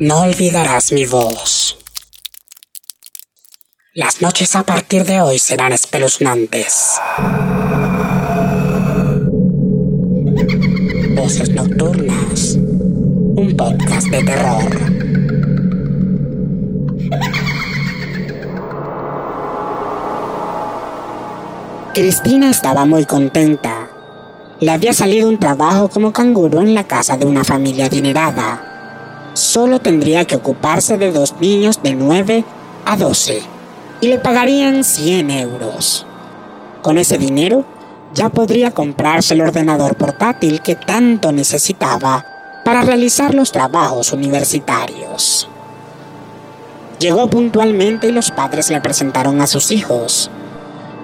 No olvidarás mi voz. Las noches a partir de hoy serán espeluznantes. Voces Nocturnas. Un podcast de terror. Cristina estaba muy contenta. Le había salido un trabajo como canguro en la casa de una familia adinerada solo tendría que ocuparse de dos niños de 9 a 12 y le pagarían 100 euros. Con ese dinero ya podría comprarse el ordenador portátil que tanto necesitaba para realizar los trabajos universitarios. Llegó puntualmente y los padres le presentaron a sus hijos,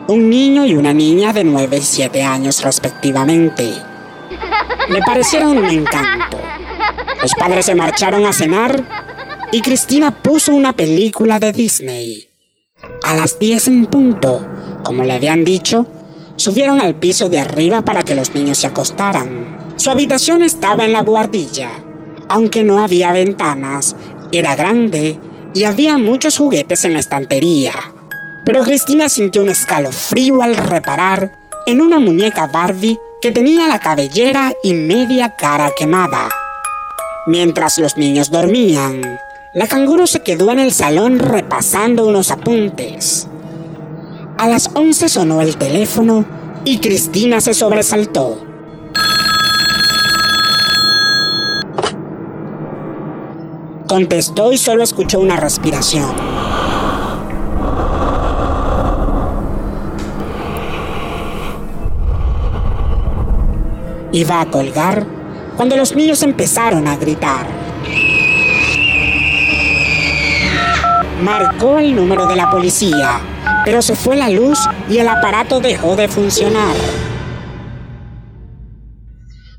un niño y una niña de 9 y 7 años respectivamente. Le parecieron un encanto los padres se marcharon a cenar y Cristina puso una película de Disney. A las 10 en punto, como le habían dicho, subieron al piso de arriba para que los niños se acostaran. Su habitación estaba en la guardilla, aunque no había ventanas, era grande y había muchos juguetes en la estantería. Pero Cristina sintió un escalofrío al reparar en una muñeca Barbie que tenía la cabellera y media cara quemada. Mientras los niños dormían, la canguro se quedó en el salón repasando unos apuntes. A las 11 sonó el teléfono y Cristina se sobresaltó. Contestó y solo escuchó una respiración. Iba a colgar cuando los niños empezaron a gritar. Marcó el número de la policía, pero se fue la luz y el aparato dejó de funcionar.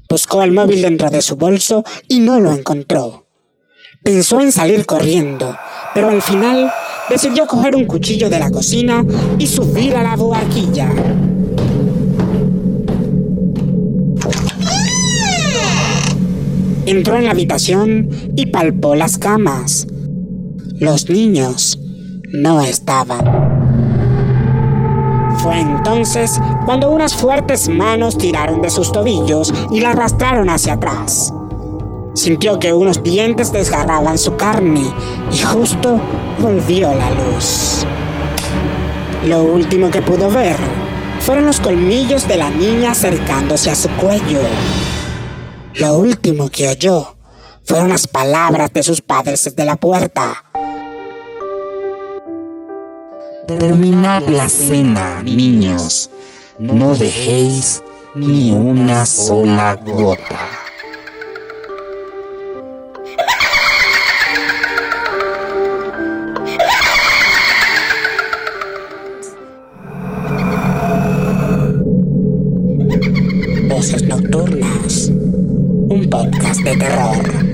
Buscó el móvil dentro de su bolso y no lo encontró. Pensó en salir corriendo, pero al final decidió coger un cuchillo de la cocina y subir a la boarquilla. Entró en la habitación y palpó las camas. Los niños no estaban. Fue entonces cuando unas fuertes manos tiraron de sus tobillos y la arrastraron hacia atrás. Sintió que unos dientes desgarraban su carne y justo volvió la luz. Lo último que pudo ver fueron los colmillos de la niña acercándose a su cuello. Lo último que oyó fueron las palabras de sus padres desde la puerta. Terminad la cena, niños. No dejéis ni una sola gota. Un podcast de terror.